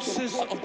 Control.